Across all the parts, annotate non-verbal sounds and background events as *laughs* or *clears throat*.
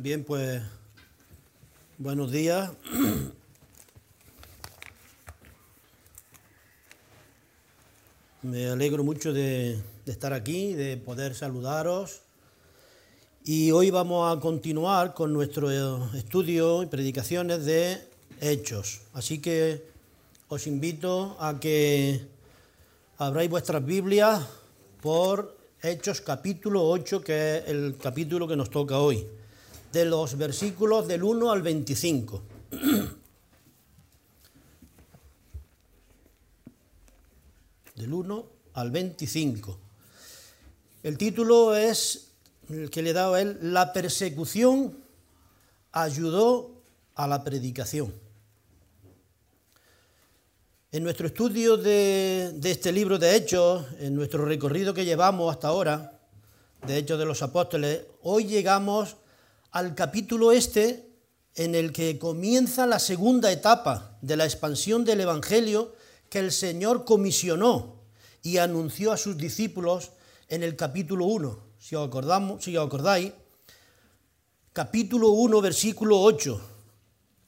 Bien, pues buenos días. *clears throat* Me alegro mucho de, estar aquí, de poder saludaros. Y hoy vamos a continuar con nuestro estudio y predicaciones de Hechos. Así que os invito a que abráis vuestras Biblias por Hechos capítulo 8, que es el capítulo que nos toca hoy de los versículos del 1 al 25. Del 1 al 25. El título es, el que le he dado a él, La persecución ayudó a la predicación. En nuestro estudio de, de, este libro de Hechos, en nuestro recorrido que llevamos hasta ahora, de Hechos de los Apóstoles, hoy llegamos al capítulo este en el que comienza la segunda etapa de la expansión del Evangelio que el Señor comisionó y anunció a sus discípulos en el capítulo 1. Si os, acordamos, si os acordáis, capítulo 1, versículo 8.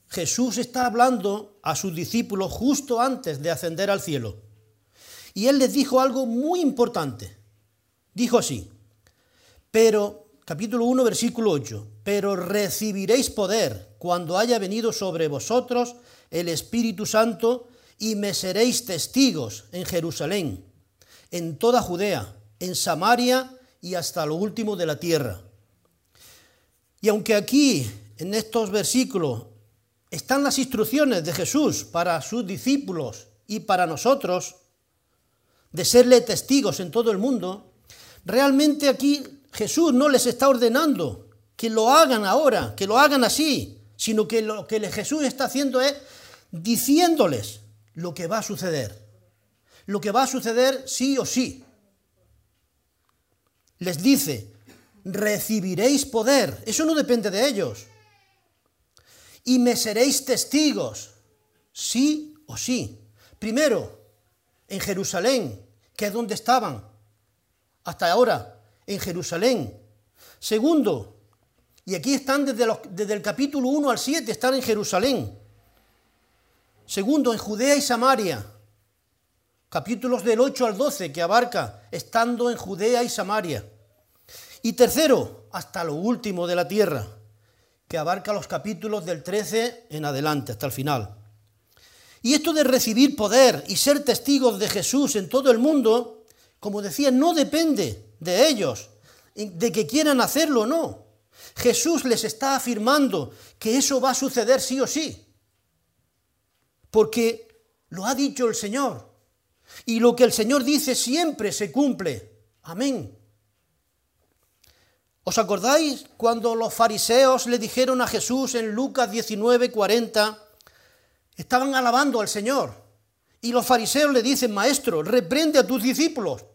Jesús está hablando a sus discípulos justo antes de ascender al cielo. Y él les dijo algo muy importante. Dijo así, pero capítulo 1, versículo 8, pero recibiréis poder cuando haya venido sobre vosotros el Espíritu Santo y me seréis testigos en Jerusalén, en toda Judea, en Samaria y hasta lo último de la tierra. Y aunque aquí, en estos versículos, están las instrucciones de Jesús para sus discípulos y para nosotros, de serle testigos en todo el mundo, realmente aquí Jesús no les está ordenando que lo hagan ahora, que lo hagan así, sino que lo que Jesús está haciendo es diciéndoles lo que va a suceder. Lo que va a suceder sí o sí. Les dice, recibiréis poder. Eso no depende de ellos. Y me seréis testigos, sí o sí. Primero, en Jerusalén, que es donde estaban hasta ahora, en Jerusalén. Segundo, y aquí están desde, los, desde, el capítulo 1 al 7, están en Jerusalén. Segundo, en Judea y Samaria. Capítulos del 8 al 12 que abarca estando en Judea y Samaria. Y tercero, hasta lo último de la tierra, que abarca los capítulos del 13 en adelante, hasta el final. Y esto de recibir poder y ser testigos de Jesús en todo el mundo, como decía, no depende de ellos, de que quieran hacerlo o no. Jesús les está afirmando que eso va a suceder sí o sí, porque lo ha dicho el Señor. Y lo que el Señor dice siempre se cumple. Amén. ¿Os acordáis cuando los fariseos le dijeron a Jesús en Lucas 19, 40, estaban alabando al Señor? Y los fariseos le dicen, Maestro, reprende a tus discípulos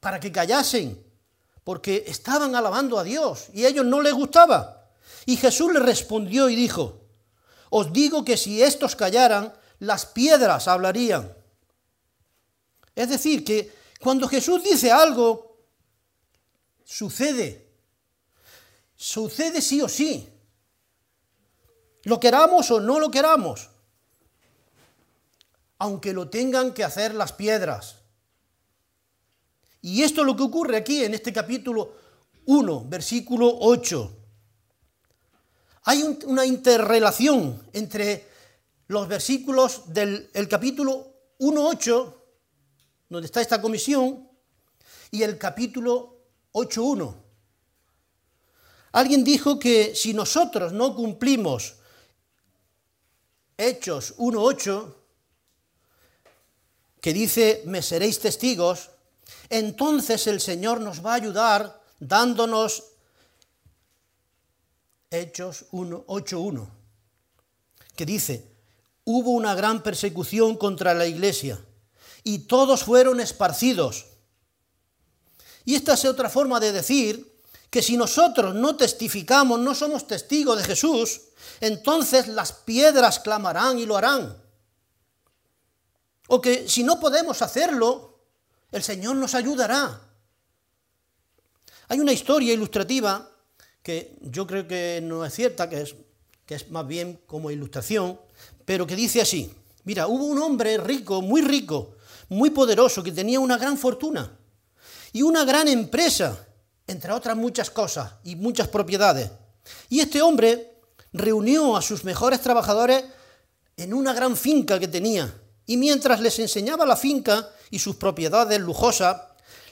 para que callasen, porque estaban alabando a Dios y a ellos no les gustaba. Y Jesús les respondió y dijo, os digo que si estos callaran, las piedras hablarían. Es decir, que cuando Jesús dice algo, sucede. Sucede sí o sí. Lo queramos o no lo queramos. Aunque lo tengan que hacer las piedras. Y esto es lo que ocurre aquí en este capítulo 1, versículo 8. Hay un, una interrelación entre los versículos del el capítulo 1.8, donde está esta comisión, y el capítulo 8.1. Alguien dijo que si nosotros no cumplimos Hechos 1.8, que dice, me seréis testigos, entonces el Señor nos va a ayudar dándonos Hechos 8.1, que dice, hubo una gran persecución contra la iglesia y todos fueron esparcidos. Y esta es otra forma de decir que si nosotros no testificamos, no somos testigos de Jesús, entonces las piedras clamarán y lo harán. O que si no podemos hacerlo, el Señor nos ayudará. Hay una historia ilustrativa que yo creo que no es cierta, que es, que es más bien como ilustración, pero que dice así, mira, hubo un hombre rico, muy rico, muy poderoso, que tenía una gran fortuna y una gran empresa, entre otras muchas cosas y muchas propiedades. Y este hombre reunió a sus mejores trabajadores en una gran finca que tenía, y mientras les enseñaba la finca y sus propiedades lujosas,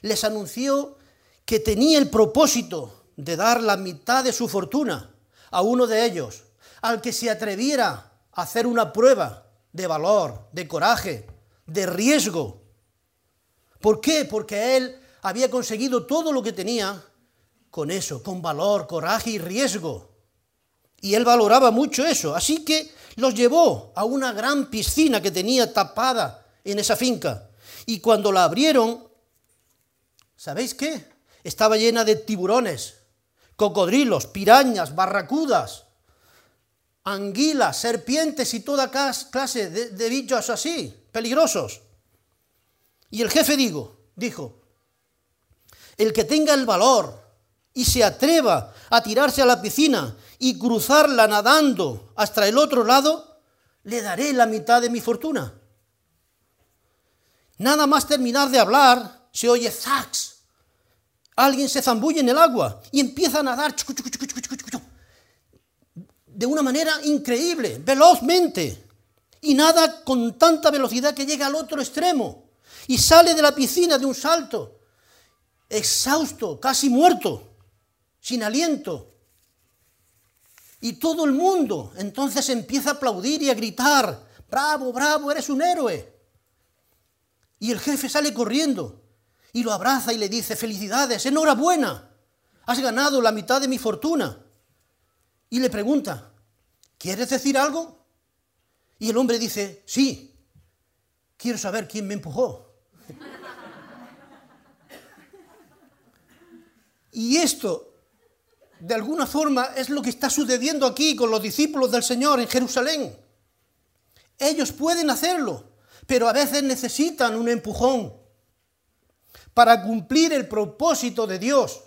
les anunció que tenía el propósito de dar la mitad de su fortuna a uno de ellos, al que se atreviera a hacer una prueba de valor, de coraje, de riesgo. ¿Por qué? Porque él había conseguido todo lo que tenía con eso, con valor, coraje y riesgo. Y él valoraba mucho eso. Así que los llevó a una gran piscina que tenía tapada en esa finca. Y cuando la abrieron, ¿sabéis qué? Estaba llena de tiburones, cocodrilos, pirañas, barracudas, anguilas, serpientes y toda clase de, bichos así, peligrosos. Y el jefe digo, dijo, el que tenga el valor y se atreva a tirarse a la piscina y cruzarla nadando hasta el otro lado, le daré la mitad de mi fortuna. Nada más terminar de hablar, se oye zax. Alguien se zambulle en el agua y empieza a nadar de una manera increíble, velozmente. Y nada con tanta velocidad que llega al otro extremo. Y sale de la piscina de un salto, exhausto, casi muerto, sin aliento. Y todo el mundo entonces empieza a aplaudir y a gritar, bravo, bravo, eres un héroe. Y el jefe sale corriendo y lo abraza y le dice, felicidades, enhorabuena, has ganado la mitad de mi fortuna. Y le pregunta, ¿quieres decir algo? Y el hombre dice, sí, quiero saber quién me empujó. *laughs* y esto de alguna forma es lo que está sucediendo aquí con los discípulos del Señor en Jerusalén. Ellos pueden hacerlo, pero a veces necesitan un empujón para cumplir el propósito de Dios.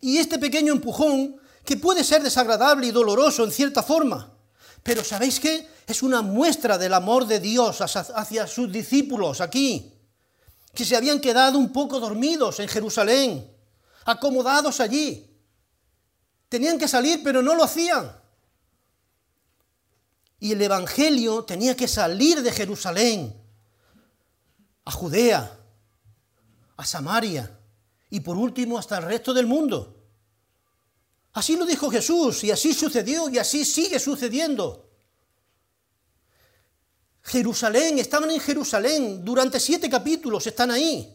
Y este pequeño empujón, que puede ser desagradable y doloroso en cierta forma, pero ¿sabéis qué? Es una muestra del amor de Dios hacia sus discípulos aquí, que se habían quedado un poco dormidos en Jerusalén acomodados allí. Tenían que salir, pero no lo hacían. Y el Evangelio tenía que salir de Jerusalén a Judea, a Samaria y por último hasta el resto del mundo. Así lo dijo Jesús y así sucedió y así sigue sucediendo. Jerusalén, estaban en Jerusalén, durante siete capítulos están ahí.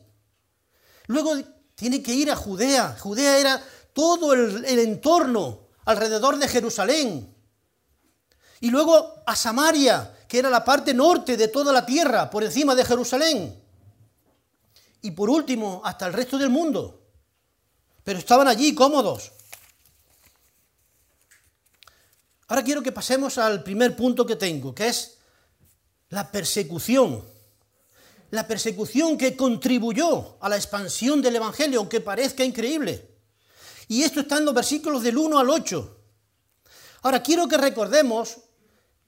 Luego tiene que ir a Judea. Judea era todo el, entorno alrededor de Jerusalén. Y luego a Samaria, que era la parte norte de toda la tierra, por encima de Jerusalén. Y por último, hasta el resto del mundo. Pero estaban allí cómodos. Ahora quiero que pasemos al primer punto que tengo, que es la persecución la persecución que contribuyó a la expansión del Evangelio, aunque parezca increíble. Y esto está en los versículos del 1 al 8. Ahora quiero que recordemos,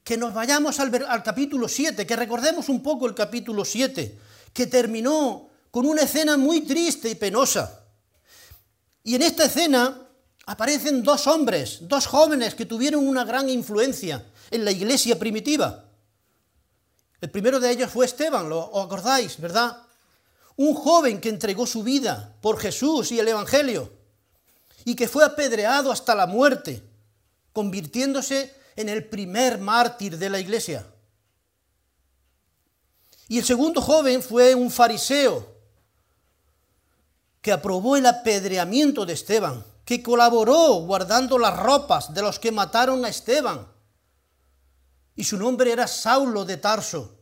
que nos vayamos al, capítulo 7, que recordemos un poco el capítulo 7, que terminó con una escena muy triste y penosa. Y en esta escena aparecen dos hombres, dos jóvenes que tuvieron una gran influencia en la iglesia primitiva. El primero de ellos fue Esteban, ¿lo acordáis, verdad? Un joven que entregó su vida por Jesús y el Evangelio y que fue apedreado hasta la muerte, convirtiéndose en el primer mártir de la iglesia. Y el segundo joven fue un fariseo que aprobó el apedreamiento de Esteban, que colaboró guardando las ropas de los que mataron a Esteban y su nombre era Saulo de Tarso.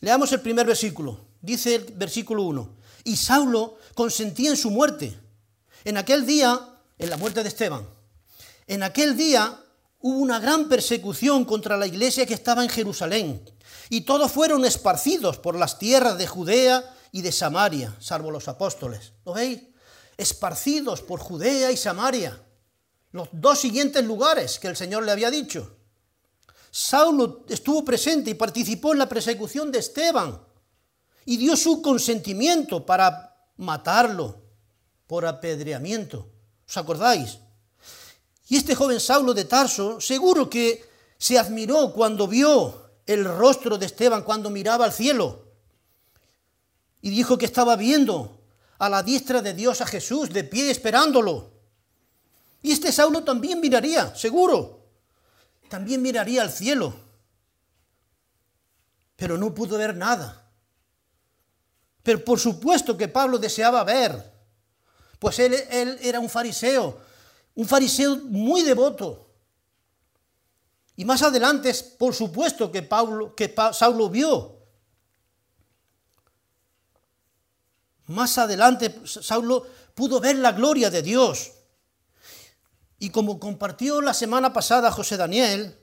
Leamos el primer versículo. Dice el versículo 1. Y Saulo consentía en su muerte. En aquel día, en la muerte de Esteban, en aquel día hubo una gran persecución contra la iglesia que estaba en Jerusalén. Y todos fueron esparcidos por las tierras de Judea y de Samaria, salvo los apóstoles. ¿Lo veis? esparcidos por Judea y Samaria, los dos siguientes lugares que el Señor le había dicho. Saulo estuvo presente y participó en la persecución de Esteban y dio su consentimiento para matarlo por apedreamiento. ¿Os acordáis? Y este joven Saulo de Tarso seguro que se admiró cuando vio el rostro de Esteban, cuando miraba al cielo. Y dijo que estaba viendo a la diestra de Dios a Jesús de pie esperándolo. Y este Saulo también miraría, seguro. También miraría al cielo. Pero no pudo ver nada. Pero por supuesto que Pablo deseaba ver pues él, era un fariseo, un fariseo muy devoto. Y más adelante, por supuesto, que, Pablo, que Saulo vio. Más adelante, Saulo pudo ver la gloria de Dios. Y como compartió la semana pasada José Daniel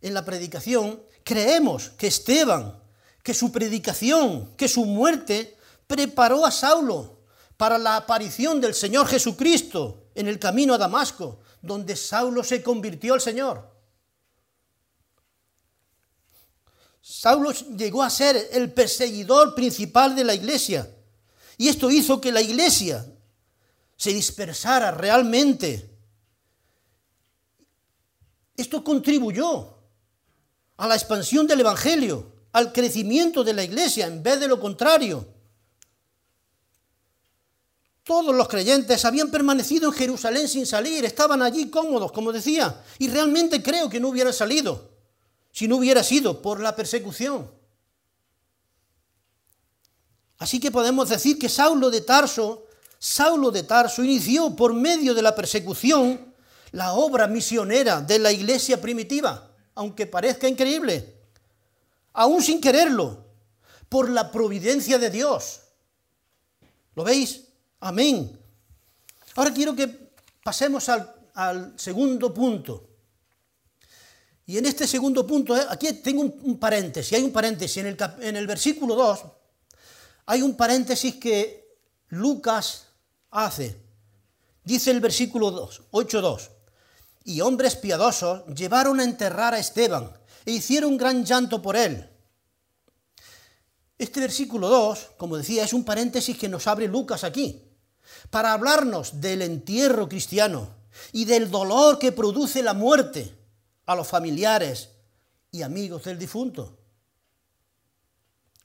en la predicación, creemos que Esteban, que su predicación, que su muerte preparó a Saulo para la aparición del Señor Jesucristo en el camino a Damasco, donde Saulo se convirtió al Señor. Saulo llegó a ser el perseguidor principal de la iglesia. Y esto hizo que la iglesia se dispersara realmente. Esto contribuyó a la expansión del Evangelio, al crecimiento de la iglesia, en vez de lo contrario. Todos los creyentes habían permanecido en Jerusalén sin salir, estaban allí cómodos, como decía, y realmente creo que no hubieran salido si no hubiera sido por la persecución. Así que podemos decir que Saulo de Tarso, Saulo de Tarso inició por medio de la persecución la obra misionera de la iglesia primitiva, aunque parezca increíble, aún sin quererlo, por la providencia de Dios. ¿Lo veis? Amén. Ahora quiero que pasemos al, segundo punto. Y en este segundo punto, eh, aquí tengo un, paréntesis, hay un paréntesis en el, versículo 2, hay un paréntesis que Lucas hace. Dice el versículo 2, 8.2, y hombres piadosos llevaron a enterrar a Esteban e hicieron gran llanto por él. Este versículo 2, como decía, es un paréntesis que nos abre Lucas aquí para hablarnos del entierro cristiano y del dolor que produce la muerte a los familiares y amigos del difunto.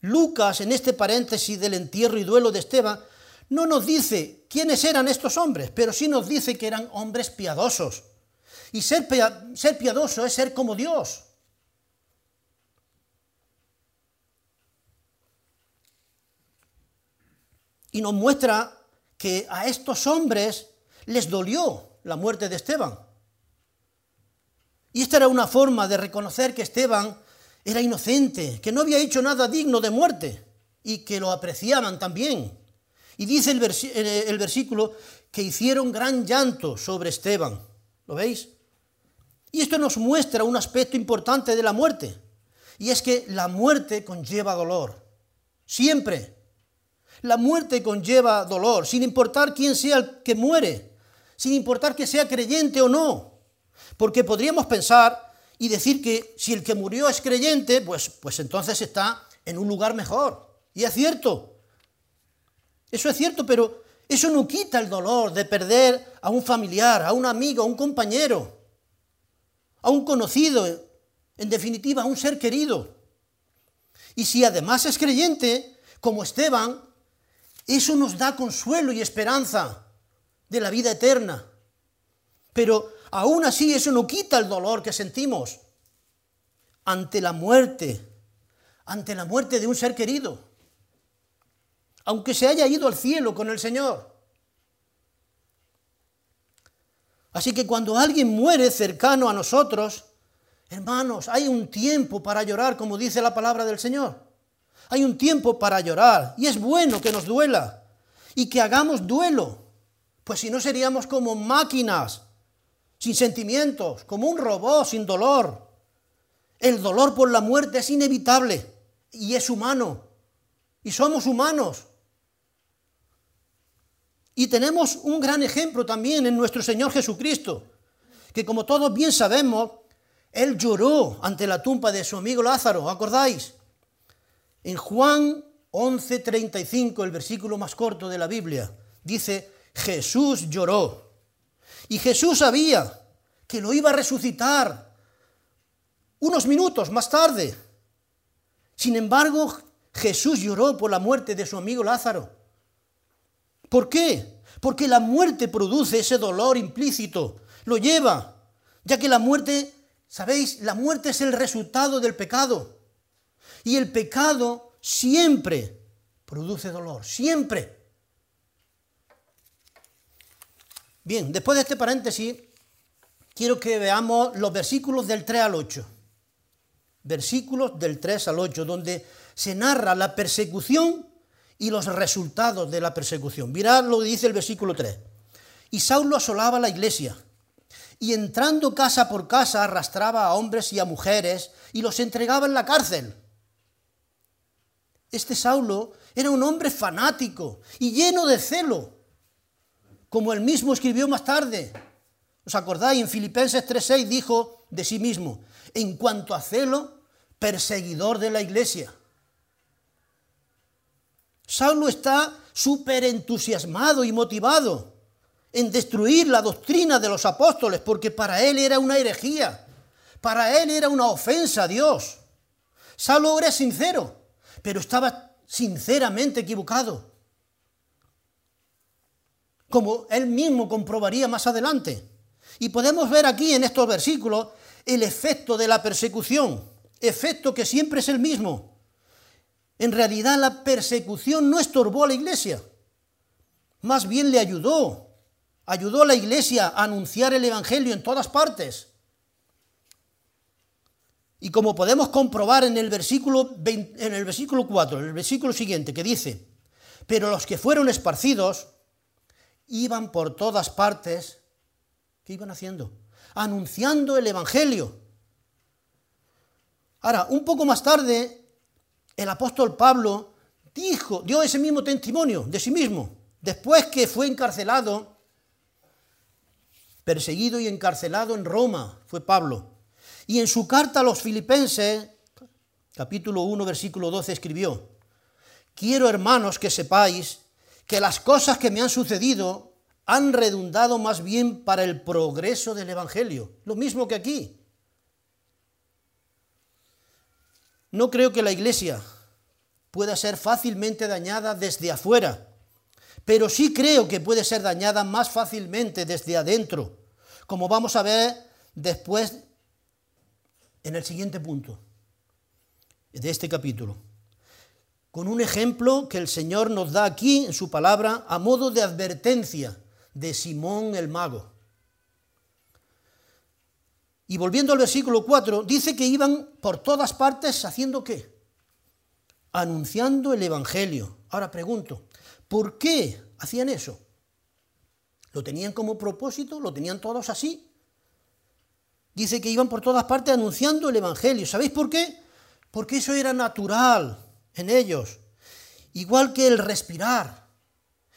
Lucas, en este paréntesis del entierro y duelo de Esteban, no nos dice quiénes eran estos hombres, pero sí nos dice que eran hombres piadosos. Y ser, ser piadoso es ser como Dios. Y nos muestra que a estos hombres les dolió la muerte de Esteban. Y esta era una forma de reconocer que Esteban era inocente, que no había hecho nada digno de muerte y que lo apreciaban también. Y dice el, el versículo que hicieron gran llanto sobre Esteban. ¿Lo veis? Y esto nos muestra un aspecto importante de la muerte. Y es que la muerte conlleva dolor. Siempre. La muerte conlleva dolor, sin importar quién sea el que muere, sin importar que sea creyente o no. Porque podríamos pensar y decir que si el que murió es creyente, pues, pues entonces está en un lugar mejor. Y es cierto. Eso es cierto, pero eso no quita el dolor de perder a un familiar, a un amigo, a un compañero, a un conocido, en definitiva, a un ser querido. Y si además es creyente, como Esteban, eso nos da consuelo y esperanza de la vida eterna. Pero aún así eso no quita el dolor que sentimos ante la muerte, ante la muerte de un ser querido, aunque se haya ido al cielo con el Señor. Así que cuando alguien muere cercano a nosotros, hermanos, hay un tiempo para llorar, como dice la palabra del Señor. Hay un tiempo para llorar y es bueno que nos duela y que hagamos duelo, pues si no seríamos como máquinas, sin sentimientos, como un robot sin dolor. El dolor por la muerte es inevitable y es humano y somos humanos. Y tenemos un gran ejemplo también en nuestro Señor Jesucristo, que como todos bien sabemos, Él lloró ante la tumba de su amigo Lázaro, ¿acordáis? En Juan 11:35, el versículo más corto de la Biblia, dice, Jesús lloró. Y Jesús sabía que lo iba a resucitar unos minutos más tarde. Sin embargo, Jesús lloró por la muerte de su amigo Lázaro. ¿Por qué? Porque la muerte produce ese dolor implícito, lo lleva, ya que la muerte, ¿sabéis? La muerte es el resultado del pecado. Y el pecado siempre produce dolor, siempre. Bien, después de este paréntesis, quiero que veamos los versículos del 3 al 8. Versículos del 3 al 8, donde se narra la persecución y los resultados de la persecución. Mirad lo que dice el versículo 3. Y Saulo asolaba la iglesia, y entrando casa por casa arrastraba a hombres y a mujeres y los entregaba en la cárcel. Este Saulo era un hombre fanático y lleno de celo, como él mismo escribió más tarde. ¿Os acordáis? En Filipenses 3:6 dijo de sí mismo, en cuanto a celo, perseguidor de la iglesia. Saulo está súper entusiasmado y motivado en destruir la doctrina de los apóstoles, porque para él era una herejía, para él era una ofensa a Dios. Saulo era sincero, pero estaba sinceramente equivocado, como él mismo comprobaría más adelante. Y podemos ver aquí en estos versículos el efecto de la persecución, efecto que siempre es el mismo. En realidad la persecución no estorbó a la iglesia, más bien le ayudó, ayudó a la iglesia a anunciar el Evangelio en todas partes. Y como podemos comprobar en el versículo, en el versículo 4, en el versículo siguiente, que dice, pero los que fueron esparcidos iban por todas partes, ¿qué iban haciendo? Anunciando el Evangelio. Ahora, un poco más tarde, el apóstol Pablo dijo, dio ese mismo testimonio de sí mismo, después que fue encarcelado, perseguido y encarcelado en Roma, fue Pablo. Y en su carta a los filipenses, capítulo 1, versículo 12, escribió, quiero hermanos que sepáis que las cosas que me han sucedido han redundado más bien para el progreso del Evangelio, lo mismo que aquí. No creo que la iglesia pueda ser fácilmente dañada desde afuera, pero sí creo que puede ser dañada más fácilmente desde adentro, como vamos a ver después en el siguiente punto de este capítulo, con un ejemplo que el Señor nos da aquí en su palabra a modo de advertencia de Simón el mago. Y volviendo al versículo 4, dice que iban por todas partes haciendo qué? Anunciando el Evangelio. Ahora pregunto, ¿por qué hacían eso? ¿Lo tenían como propósito? ¿Lo tenían todos así? Dice que iban por todas partes anunciando el Evangelio. ¿Sabéis por qué? Porque eso era natural en ellos. Igual que el respirar,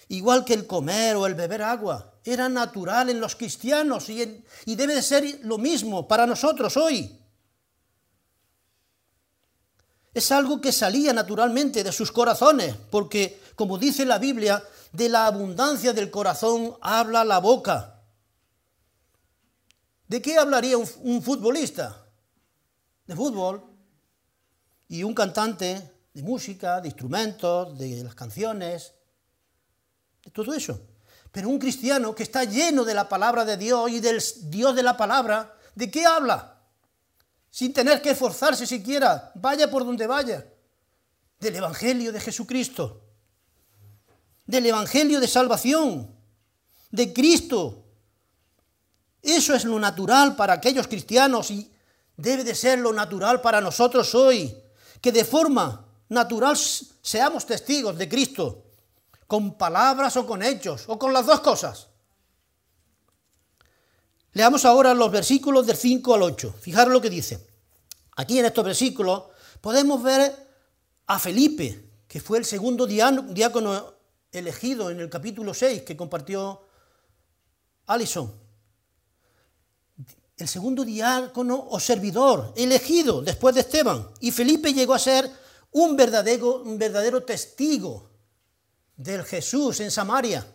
igual que el comer o el beber agua era natural en los cristianos y, debe de ser lo mismo para nosotros hoy. Es algo que salía naturalmente de sus corazones, porque, como dice la Biblia, de la abundancia del corazón habla la boca. ¿De qué hablaría un, futbolista? De fútbol. Y un cantante de música, de instrumentos, de las canciones, de todo eso. Pero un cristiano que está lleno de la palabra de Dios y del Dios de la palabra, ¿de qué habla? Sin tener que esforzarse siquiera, vaya por donde vaya. Del Evangelio de Jesucristo, del Evangelio de salvación, de Cristo. Eso es lo natural para aquellos cristianos y debe de ser lo natural para nosotros hoy, que de forma natural seamos testigos de Cristo con palabras o con hechos, o con las dos cosas. Leamos ahora los versículos del 5 al 8. Fijaros lo que dice. Aquí en estos versículos podemos ver a Felipe, que fue el segundo diácono elegido en el capítulo 6 que compartió Alison. El segundo diácono o servidor elegido después de Esteban. Y Felipe llegó a ser un verdadero, verdadero testigo del Jesús en Samaria.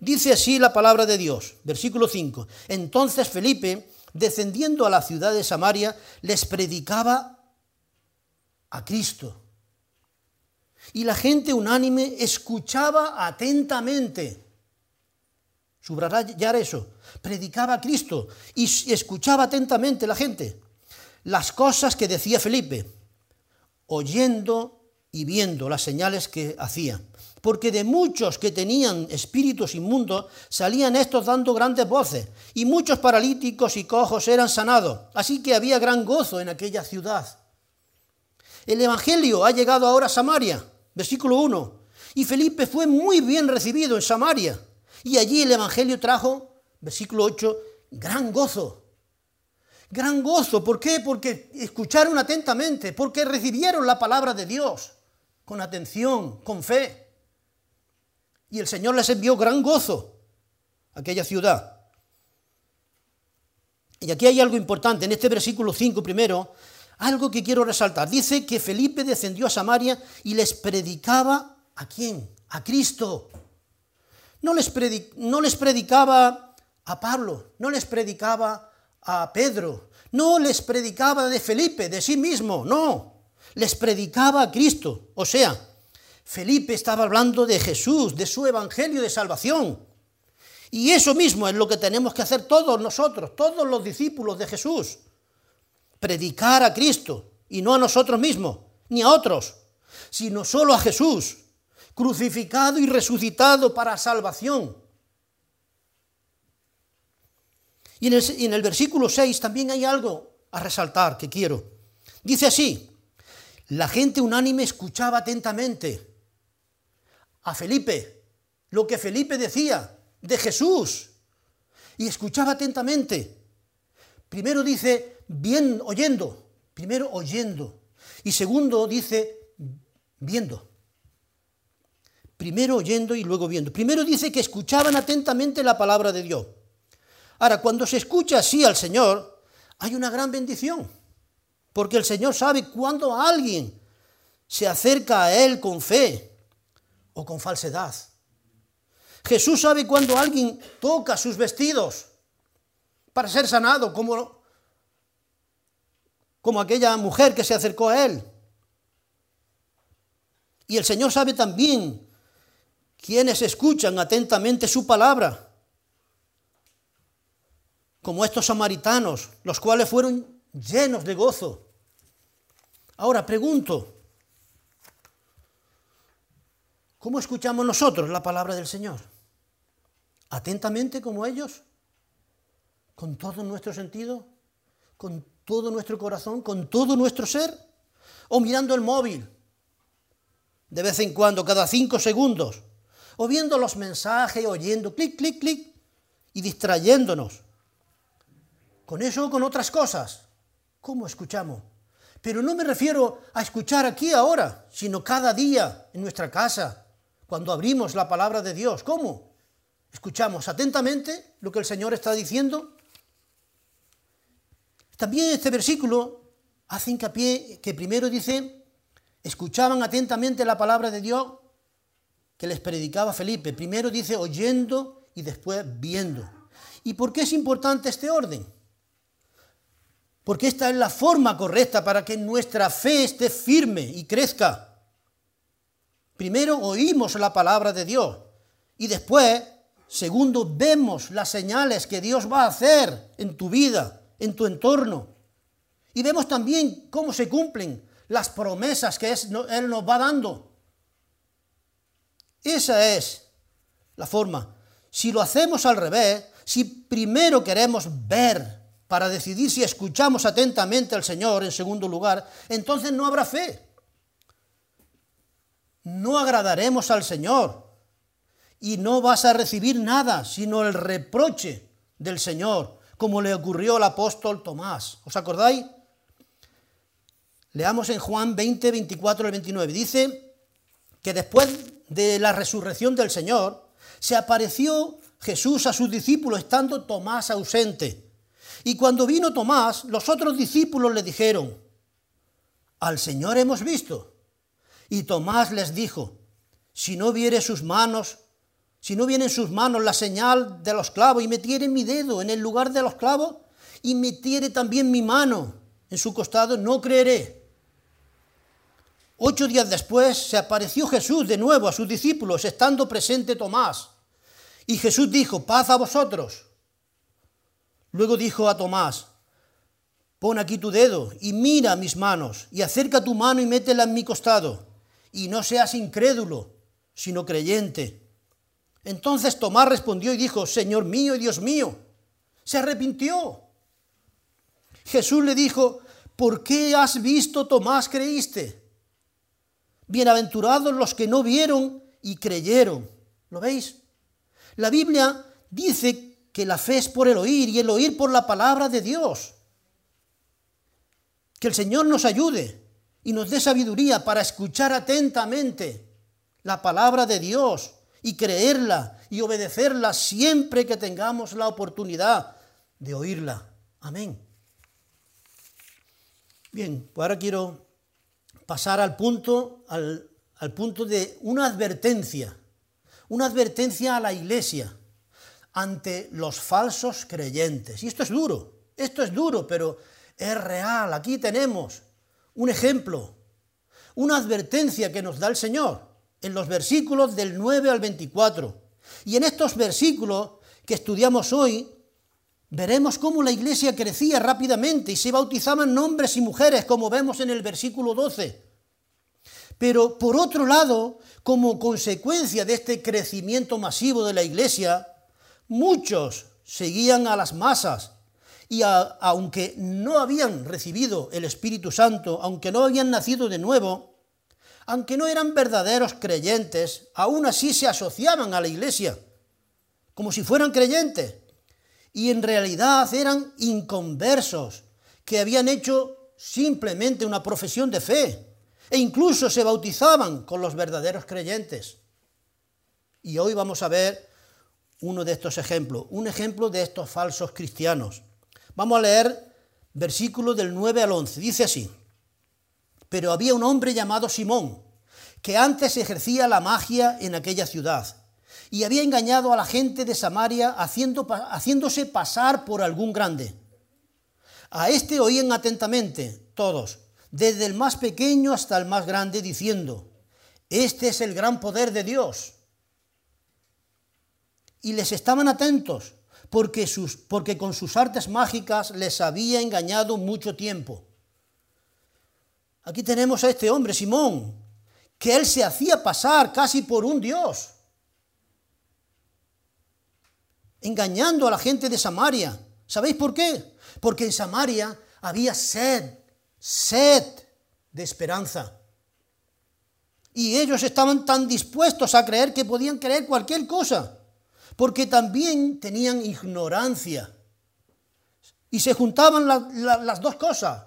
Dice así la palabra de Dios, versículo 5. Entonces Felipe, descendiendo a la ciudad de Samaria, les predicaba a Cristo. Y la gente unánime escuchaba atentamente. Subrayar eso. Predicaba a Cristo y escuchaba atentamente la gente. Las cosas que decía Felipe, oyendo y viendo las señales que hacía. Porque de muchos que tenían espíritus inmundos salían estos dando grandes voces, y muchos paralíticos y cojos eran sanados, así que había gran gozo en aquella ciudad. El Evangelio ha llegado ahora a Samaria, versículo 1, y Felipe fue muy bien recibido en Samaria, y allí el Evangelio trajo, versículo 8, gran gozo. Gran gozo, ¿por qué? Porque escucharon atentamente, porque recibieron la palabra de Dios con atención, con fe y el Señor les envió gran gozo a aquella ciudad. Y aquí hay algo importante, en este versículo 5 primero, algo que quiero resaltar. Dice que Felipe descendió a Samaria y les predicaba a quién? A Cristo. No les, no les predicaba a Pablo, no les predicaba a Pedro, no les predicaba de Felipe, de sí mismo, no. Les predicaba a Cristo. O sea, Felipe estaba hablando de Jesús, de su evangelio de salvación. Y eso mismo es lo que tenemos que hacer todos nosotros, todos los discípulos de Jesús. Predicar a Cristo y no a nosotros mismos, ni a otros, sino solo a Jesús, crucificado y resucitado para salvación. Y en el, versículo 6 también hay algo a resaltar que quiero. Dice así, la gente unánime escuchaba atentamente a Felipe, lo que Felipe decía de Jesús, y escuchaba atentamente. Primero dice, bien oyendo, primero oyendo, y segundo dice, viendo. Primero oyendo y luego viendo. Primero dice que escuchaban atentamente la palabra de Dios. Ahora, cuando se escucha así al Señor, hay una gran bendición, porque el Señor sabe cuándo alguien se acerca a Él con fe, o con falsedad. Jesús sabe cuando alguien toca sus vestidos para ser sanado, como, como aquella mujer que se acercó a él. Y el Señor sabe también quienes escuchan atentamente su palabra, como estos samaritanos, los cuales fueron llenos de gozo. Ahora pregunto, ¿Cómo escuchamos nosotros la palabra del Señor? ¿Atentamente como ellos? ¿Con todo nuestro sentido? ¿Con todo nuestro corazón? ¿Con todo nuestro ser? ¿O mirando el móvil? De vez en cuando, cada cinco segundos. ¿O viendo los mensajes, oyendo clic, clic, clic? Y distrayéndonos. ¿Con eso o con otras cosas? ¿Cómo escuchamos? Pero no me refiero a escuchar aquí ahora, sino cada día en nuestra casa, cuando abrimos la palabra de Dios. ¿Cómo? ¿Escuchamos atentamente lo que el Señor está diciendo? También este versículo hace hincapié que primero dice, escuchaban atentamente la palabra de Dios que les predicaba Felipe. Primero dice oyendo y después viendo. ¿Y por qué es importante este orden? Porque esta es la forma correcta para que nuestra fe esté firme y crezca. Primero oímos la palabra de Dios y después, segundo, vemos las señales que Dios va a hacer en tu vida, en tu entorno. Y vemos también cómo se cumplen las promesas que Él nos va dando. Esa es la forma. Si lo hacemos al revés, si primero queremos ver para decidir si escuchamos atentamente al Señor en segundo lugar, entonces no habrá fe no agradaremos al Señor y no vas a recibir nada sino el reproche del Señor, como le ocurrió al apóstol Tomás. ¿Os acordáis? Leamos en Juan 20, 24 al 29. Dice que después de la resurrección del Señor, se apareció Jesús a sus discípulos estando Tomás ausente. Y cuando vino Tomás, los otros discípulos le dijeron, al Señor hemos visto. Y Tomás les dijo, si no viere sus manos, si no viene en sus manos la señal de los clavos y metiere mi dedo en el lugar de los clavos y metiere también mi mano en su costado, no creeré. Ocho días después se apareció Jesús de nuevo a sus discípulos, estando presente Tomás. Y Jesús dijo, paz a vosotros. Luego dijo a Tomás, pon aquí tu dedo y mira mis manos, y acerca tu mano y métela en mi costado, y no seas incrédulo, sino creyente. Entonces Tomás respondió y dijo, Señor mío y Dios mío, se arrepintió. Jesús le dijo, ¿por qué has visto, Tomás, creíste? Bienaventurados los que no vieron y creyeron. ¿Lo veis? La Biblia dice que la fe es por el oír y el oír por la palabra de Dios. Que el Señor nos ayude y nos dé sabiduría para escuchar atentamente la palabra de Dios y creerla y obedecerla siempre que tengamos la oportunidad de oírla. Amén. Bien, pues ahora quiero pasar al punto, al, al punto de una advertencia una advertencia a la iglesia ante los falsos creyentes. Y esto es duro, esto es duro, pero es real. Aquí tenemos un ejemplo, una advertencia que nos da el Señor en los versículos del 9 al 24. Y en estos versículos que estudiamos hoy, veremos cómo la iglesia crecía rápidamente y se bautizaban hombres y mujeres, como vemos en el versículo 12. Pero por otro lado, como consecuencia de este crecimiento masivo de la iglesia, muchos seguían a las masas y aunque no habían recibido el Espíritu Santo, aunque no habían nacido de nuevo, aunque no eran verdaderos creyentes, aún así se asociaban a la iglesia, como si fueran creyentes, y en realidad eran inconversos, que habían hecho simplemente una profesión de fe, e incluso se bautizaban con los verdaderos creyentes. Y hoy vamos a ver uno de estos ejemplos, un ejemplo de estos falsos cristianos. Vamos a leer versículos del 9 al 11. Dice así, pero había un hombre llamado Simón, que antes ejercía la magia en aquella ciudad, y había engañado a la gente de Samaria haciéndose pasar por algún grande. A este oían atentamente todos desde el más pequeño hasta el más grande, diciendo, este es el gran poder de Dios. Y les estaban atentos, porque con sus artes mágicas les había engañado mucho tiempo. Aquí tenemos a este hombre, Simón, que él se hacía pasar casi por un Dios, engañando a la gente de Samaria. ¿Sabéis por qué? Porque en Samaria había sed sed de esperanza. Y ellos estaban tan dispuestos a creer que podían creer cualquier cosa, porque también tenían ignorancia. Y se juntaban las dos cosas,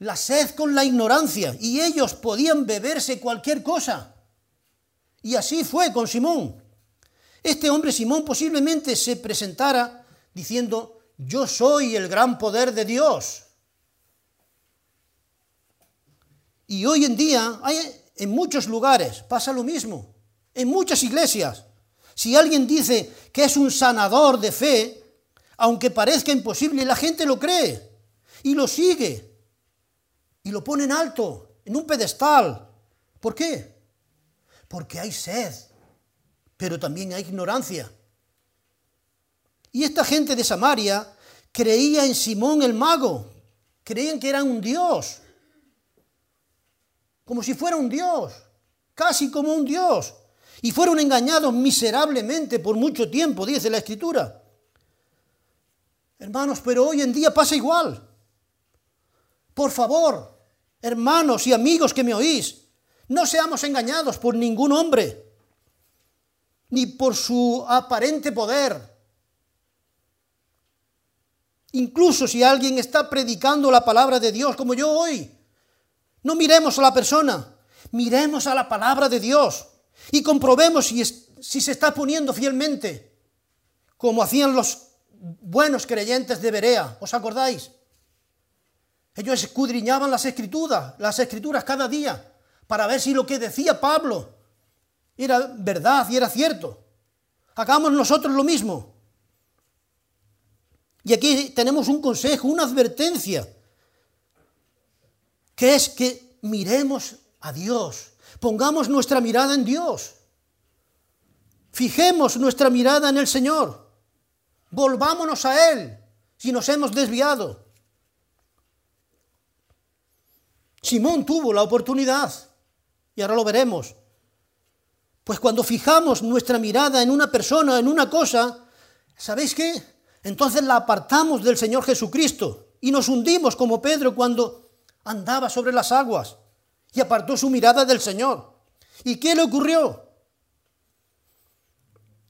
la sed con la ignorancia, y ellos podían beberse cualquier cosa. Y así fue con Simón. Este hombre Simón posiblemente se presentara diciendo, yo soy el gran poder de Dios. Y hoy en día hay, en muchos lugares pasa lo mismo, en muchas iglesias. Si alguien dice que es un sanador de fe, aunque parezca imposible, la gente lo cree y lo sigue y lo pone en alto, en un pedestal. ¿Por qué? Porque hay sed, pero también hay ignorancia. Y esta gente de Samaria creía en Simón el mago, creían que era un dios como si fuera un Dios, casi como un Dios. Y fueron engañados miserablemente por mucho tiempo, dice la Escritura. Hermanos, pero hoy en día pasa igual. Por favor, hermanos y amigos que me oís, no seamos engañados por ningún hombre, ni por su aparente poder. Incluso si alguien está predicando la palabra de Dios como yo hoy, no miremos a la persona, miremos a la palabra de Dios. y comprobemos si, se está poniendo fielmente, como hacían los buenos creyentes de Berea, ¿os acordáis? Ellos escudriñaban las escrituras, las escrituras cada día, para ver si lo que decía Pablo era verdad y era cierto. Hagamos nosotros lo mismo. Y aquí tenemos un consejo, una advertencia, que es que miremos a Dios, pongamos nuestra mirada en Dios, fijemos nuestra mirada en el Señor, volvámonos a Él si nos hemos desviado. Simón tuvo la oportunidad, y ahora lo veremos. Pues cuando fijamos nuestra mirada en una persona, en una cosa, ¿sabéis qué? Entonces la apartamos del Señor Jesucristo y nos hundimos como Pedro cuando andaba sobre las aguas y apartó su mirada del Señor. ¿Y qué le ocurrió?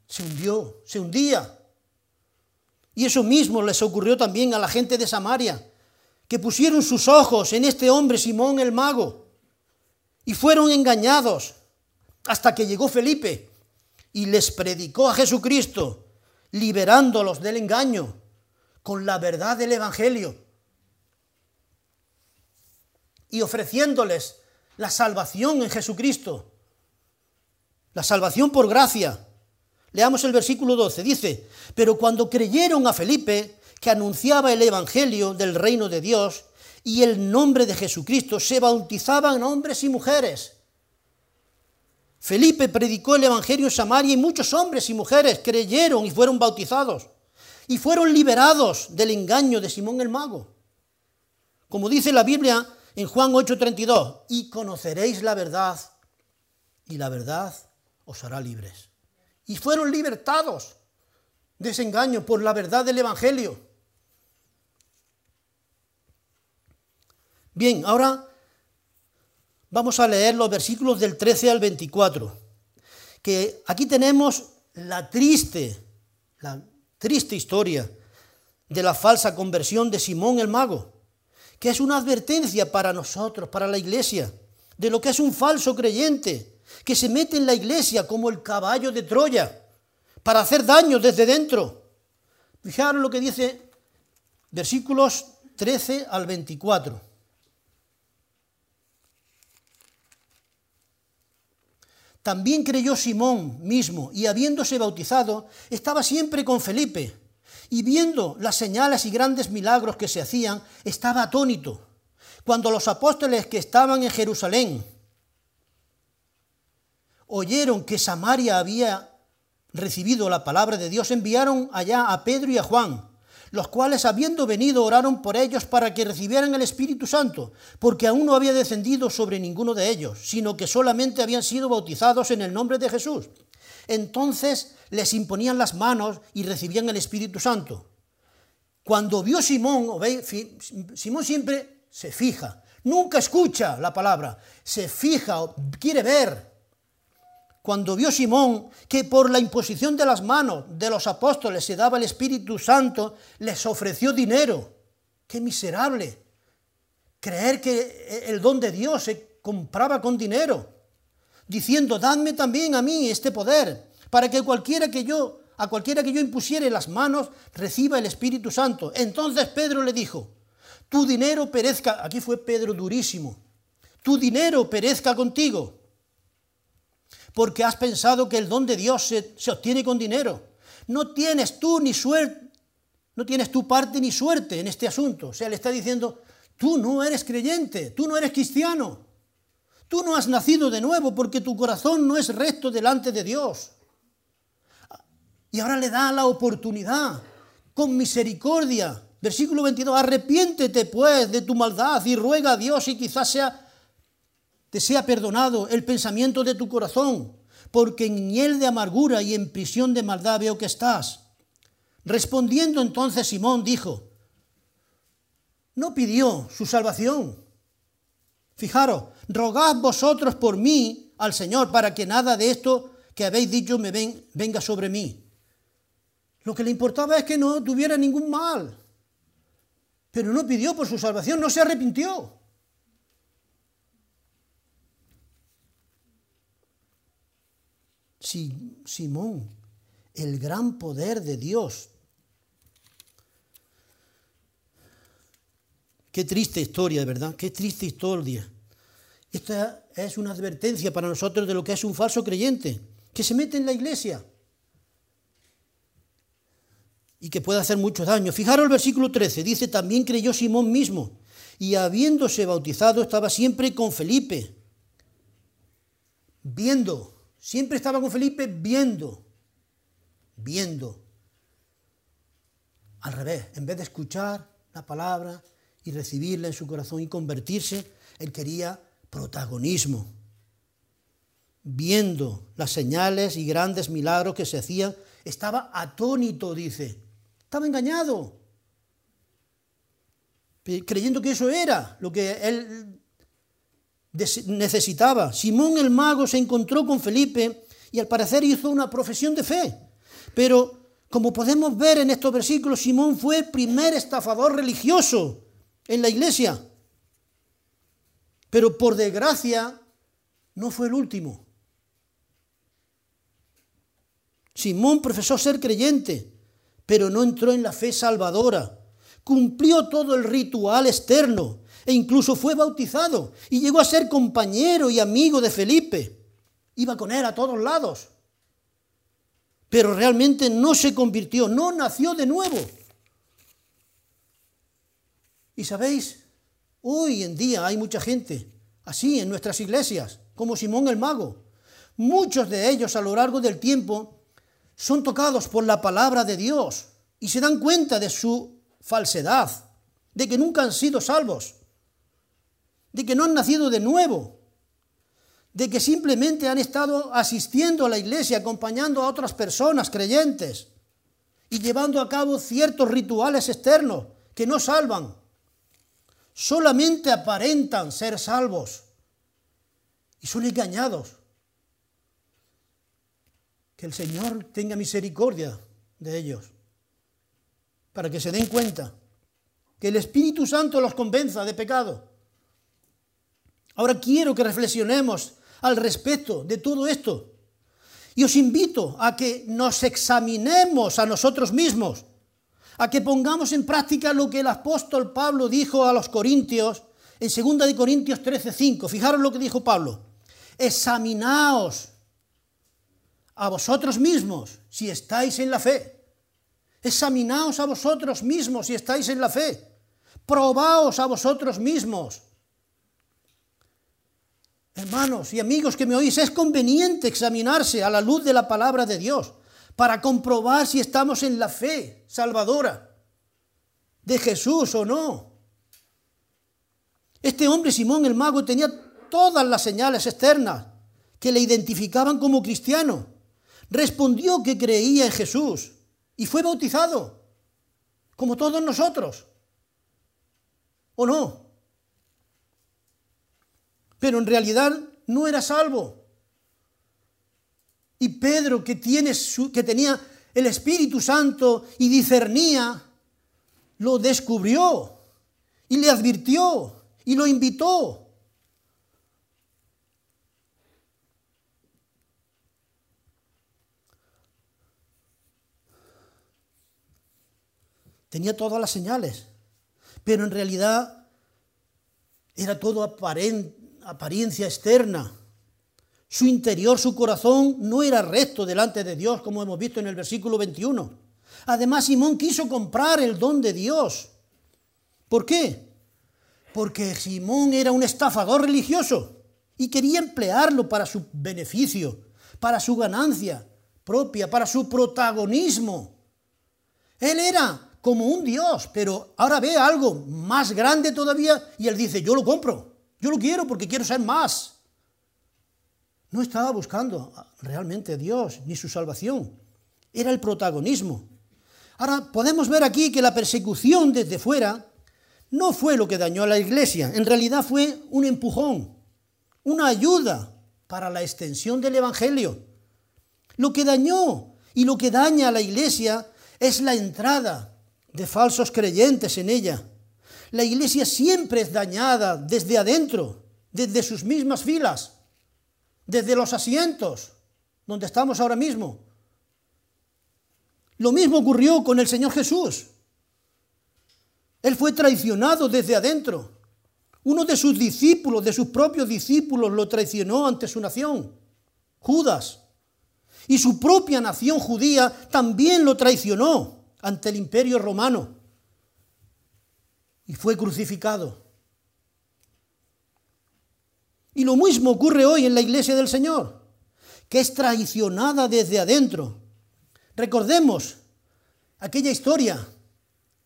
Se hundió, se hundía. Y eso mismo les ocurrió también a la gente de Samaria, que pusieron sus ojos en este hombre Simón el mago y fueron engañados hasta que llegó Felipe y les predicó a Jesucristo, liberándolos del engaño con la verdad del Evangelio y ofreciéndoles la salvación en Jesucristo, la salvación por gracia. Leamos el versículo 12, dice, pero cuando creyeron a Felipe, que anunciaba el Evangelio del reino de Dios y el nombre de Jesucristo, se bautizaban hombres y mujeres. Felipe predicó el Evangelio en Samaria y muchos hombres y mujeres creyeron y fueron bautizados y fueron liberados del engaño de Simón el mago. Como dice la Biblia en Juan 8:32, y conoceréis la verdad y la verdad os hará libres. Y fueron libertados de ese engaño por la verdad del Evangelio. Bien, ahora vamos a leer los versículos del 13 al 24, que aquí tenemos la triste, la triste historia de la falsa conversión de Simón el mago que es una advertencia para nosotros, para la iglesia, de lo que es un falso creyente, que se mete en la iglesia como el caballo de Troya, para hacer daño desde dentro. Fijaros lo que dice versículos 13 al 24. También creyó Simón mismo, y habiéndose bautizado, estaba siempre con Felipe y viendo las señales y grandes milagros que se hacían, estaba atónito. Cuando los apóstoles que estaban en Jerusalén oyeron que Samaria había recibido la palabra de Dios, enviaron allá a Pedro y a Juan, los cuales habiendo venido oraron por ellos para que recibieran el Espíritu Santo, porque aún no había descendido sobre ninguno de ellos, sino que solamente habían sido bautizados en el nombre de Jesús. Entonces les imponían las manos y recibían el Espíritu Santo. Cuando vio Simón, Simón siempre se fija, nunca escucha la palabra, se fija, quiere ver. Cuando vio Simón que por la imposición de las manos de los apóstoles se daba el Espíritu Santo, les ofreció dinero. ¡Qué miserable! Creer que el don de Dios se compraba con dinero diciendo, dadme también a mí este poder, para que cualquiera que yo, a cualquiera que yo impusiere las manos, reciba el Espíritu Santo. Entonces Pedro le dijo, tu dinero perezca, aquí fue Pedro durísimo, tu dinero perezca contigo, porque has pensado que el don de Dios se, obtiene con dinero. No tienes tú ni suerte, no tienes tu parte ni suerte en este asunto. O sea, le está diciendo, tú no eres creyente, tú no eres cristiano. Tú no has nacido de nuevo porque tu corazón no es recto delante de Dios. Y ahora le da la oportunidad, con misericordia. Versículo 22, arrepiéntete pues de tu maldad y ruega a Dios y quizás sea, te sea perdonado el pensamiento de tu corazón, porque en hiel de amargura y en prisión de maldad veo que estás. Respondiendo entonces Simón dijo, no pidió su salvación Fijaros, rogad vosotros por mí al Señor para que nada de esto que habéis dicho me venga sobre mí. Lo que le importaba es que no tuviera ningún mal. Pero no pidió por su salvación, no se arrepintió. Simón, el gran poder de Dios. Qué triste historia, verdad, qué triste historia. Esta es una advertencia para nosotros de lo que es un falso creyente, que se mete en la iglesia y que puede hacer mucho daño. Fijaros el versículo 13, dice, también creyó Simón mismo, y habiéndose bautizado estaba siempre con Felipe, viendo, siempre estaba con Felipe viendo, viendo. Al revés, en vez de escuchar la palabra y recibirla en su corazón y convertirse, él quería protagonismo, viendo las señales y grandes milagros que se hacían, estaba atónito, dice, estaba engañado, creyendo que eso era lo que él necesitaba. Simón el mago se encontró con Felipe y al parecer hizo una profesión de fe. Pero como podemos ver en estos versículos, Simón fue el primer estafador religioso en la iglesia. Pero por desgracia no fue el último. Simón profesó ser creyente, pero no entró en la fe salvadora. Cumplió todo el ritual externo e incluso fue bautizado y llegó a ser compañero y amigo de Felipe. Iba con él a todos lados. Pero realmente no se convirtió, no nació de nuevo. Y sabéis, hoy en día hay mucha gente así en nuestras iglesias, como Simón el Mago. Muchos de ellos a lo largo del tiempo son tocados por la palabra de Dios y se dan cuenta de su falsedad, de que nunca han sido salvos de que no han nacido de nuevo, de que simplemente han estado asistiendo a la iglesia, acompañando a otras personas creyentes y llevando a cabo ciertos rituales externos que no salvan. Solamente aparentan ser salvos y son engañados. Que el Señor tenga misericordia de ellos, para que se den cuenta, que el Espíritu Santo los convenza de pecado Ahora quiero que reflexionemos al respecto de todo esto. Y os invito a que nos examinemos a nosotros mismos, a que pongamos en práctica lo que el apóstol Pablo dijo a los corintios en 2 de Corintios 13:5. Fijaros lo que dijo Pablo. Examinaos a vosotros mismos si estáis en la fe. Examinaos a vosotros mismos si estáis en la fe. Probaos a vosotros mismos Hermanos y amigos que me oís, es conveniente examinarse a la luz de la palabra de Dios para comprobar si estamos en la fe salvadora de Jesús o no. Este hombre, Simón el mago, tenía todas las señales externas que le identificaban como cristiano. Respondió que creía en Jesús y fue bautizado, como todos nosotros. ¿O no? Pero en realidad no era salvo. Y Pedro, que, tiene que tenía el Espíritu Santo y discernía, lo descubrió y le advirtió y lo invitó. Tenía todas las señales, pero en realidad era todo aparente, apariencia externa. Su interior, su corazón no era recto delante de Dios, como hemos visto en el versículo 21. Además, Simón quiso comprar el don de Dios. ¿Por qué? Porque Simón era un estafador religioso y quería emplearlo para su beneficio, para su ganancia propia, para su protagonismo. Él era como un Dios, pero ahora ve algo más grande todavía y él dice, yo lo compro. Yo lo quiero porque quiero ser más. No estaba buscando realmente a Dios ni su salvación. Era el protagonismo. Ahora podemos ver aquí que la persecución desde fuera no fue lo que dañó a la iglesia. En realidad fue un empujón, una ayuda para la extensión del Evangelio. Lo que dañó y lo que daña a la iglesia es la entrada de falsos creyentes en ella. La iglesia siempre es dañada desde adentro, desde sus mismas filas, desde los asientos. donde estamos ahora mismo. Lo mismo ocurrió con el Señor Jesús. Él fue traicionado desde adentro. Uno de sus discípulos, de sus propios discípulos, lo traicionó ante su nación, Judas. Y su propia nación judía también lo traicionó ante el imperio romano. Y fue crucificado. Y lo mismo ocurre hoy en la iglesia del Señor, que es traicionada desde adentro. Recordemos aquella historia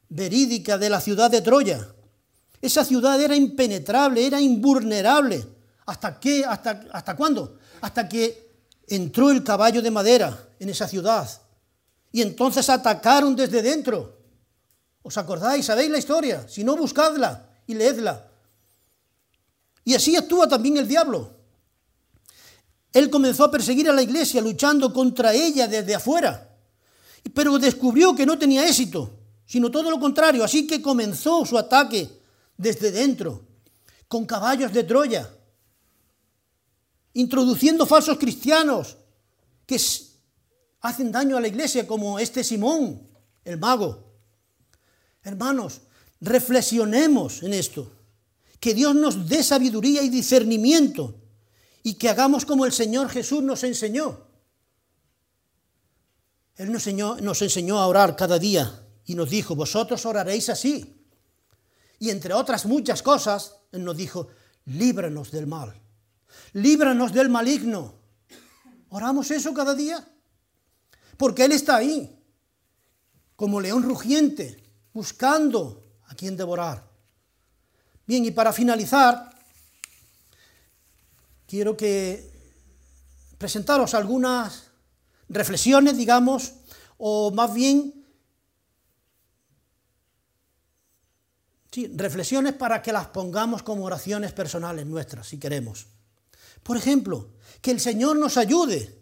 verídica de la ciudad de Troya. Esa ciudad era impenetrable, era invulnerable. ¿Hasta qué? ¿Hasta, hasta cuándo? Hasta que entró el caballo de madera en esa ciudad. Y entonces atacaron desde dentro. ¿Os acordáis? ¿Sabéis la historia? Si no, buscadla y leedla. Y así actúa también el diablo. Él comenzó a perseguir a la iglesia luchando contra ella desde afuera, pero descubrió que no tenía éxito, sino todo lo contrario, así que comenzó su ataque desde dentro, con caballos de Troya, introduciendo falsos cristianos que hacen daño a la iglesia, como este Simón, el mago. Hermanos, reflexionemos en esto, que Dios nos dé sabiduría y discernimiento y que hagamos como el Señor Jesús nos enseñó. Él nos enseñó, a orar cada día y nos dijo, vosotros oraréis así. Y entre otras muchas cosas, Él nos dijo, líbranos del mal líbranos del maligno. ¿Oramos eso cada día? Porque Él está ahí, como león rugiente, buscando a quien devorar. Bien, y para finalizar, quiero que presentaros algunas reflexiones, digamos, o más bien, reflexiones para que las pongamos como oraciones personales nuestras, si queremos. Por ejemplo, que el Señor nos ayude,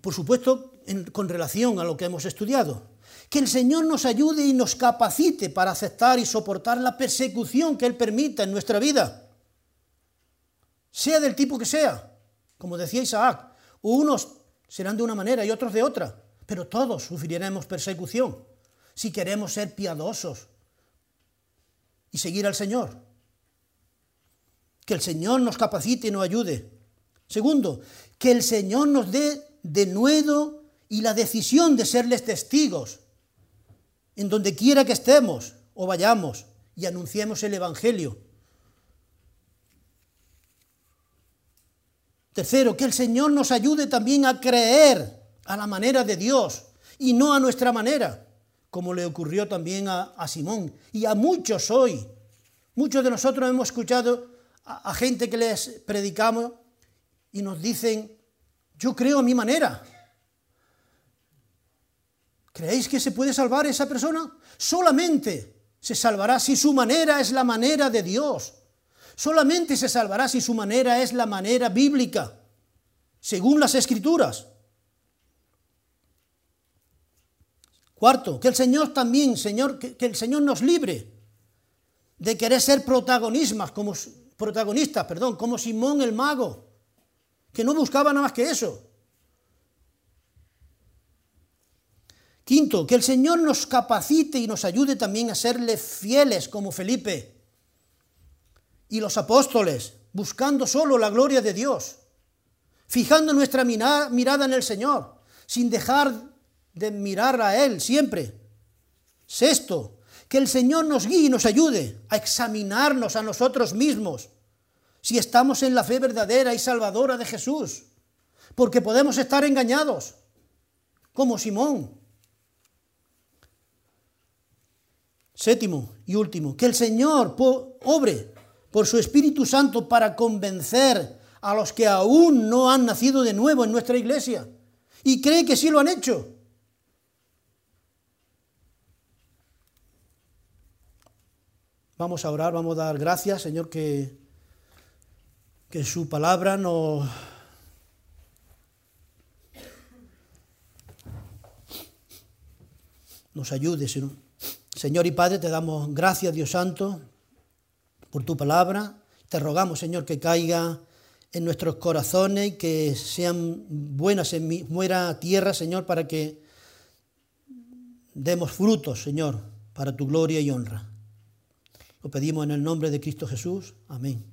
por supuesto, con relación a lo que hemos estudiado, que el Señor nos ayude y nos capacite para aceptar y soportar la persecución que Él permita en nuestra vida, sea del tipo que sea, como decía Isaac, unos serán de una manera y otros de otra, pero todos sufriremos persecución si queremos ser piadosos y seguir al Señor. Que el Señor nos capacite y nos ayude. Segundo, que el Señor nos dé de nuevo y la decisión de serles testigos en donde quiera que estemos o vayamos y anunciemos el Evangelio. Tercero, que el Señor nos ayude también a creer a la manera de Dios y no a nuestra manera, como le ocurrió también a, Simón y a muchos hoy. Muchos de nosotros hemos escuchado a, gente que les predicamos y nos dicen, yo creo a mi manera. ¿Creéis que se puede salvar esa persona? Solamente se salvará si su manera es la manera de Dios. Solamente se salvará si su manera es la manera bíblica, según las escrituras. Cuarto, que el Señor también, Señor, que, el Señor nos libre de querer ser protagonistas como, protagonistas, perdón, como Simón el mago, que no buscaba nada más que eso. Quinto, que el Señor nos capacite y nos ayude también a serle fieles como Felipe y los apóstoles, buscando solo la gloria de Dios, fijando nuestra mirada en el Señor, sin dejar de mirar a Él siempre. Sexto, que el Señor nos guíe y nos ayude a examinarnos a nosotros mismos si estamos en la fe verdadera y salvadora de Jesús, porque podemos estar engañados, como Simón. Séptimo y último, que el Señor obre por su Espíritu Santo para convencer a los que aún no han nacido de nuevo en nuestra iglesia. Y cree que sí lo han hecho. Vamos a orar, vamos a dar gracias, Señor, que, que su palabra nos, nos ayude. Señor y Padre, te damos gracias, Dios Santo, por tu palabra. Te rogamos, Señor, que caiga en nuestros corazones y que sean buenas en mi, buena tierra, Señor, para que demos frutos, Señor, para tu gloria y honra. Lo pedimos en el nombre de Cristo Jesús. Amén.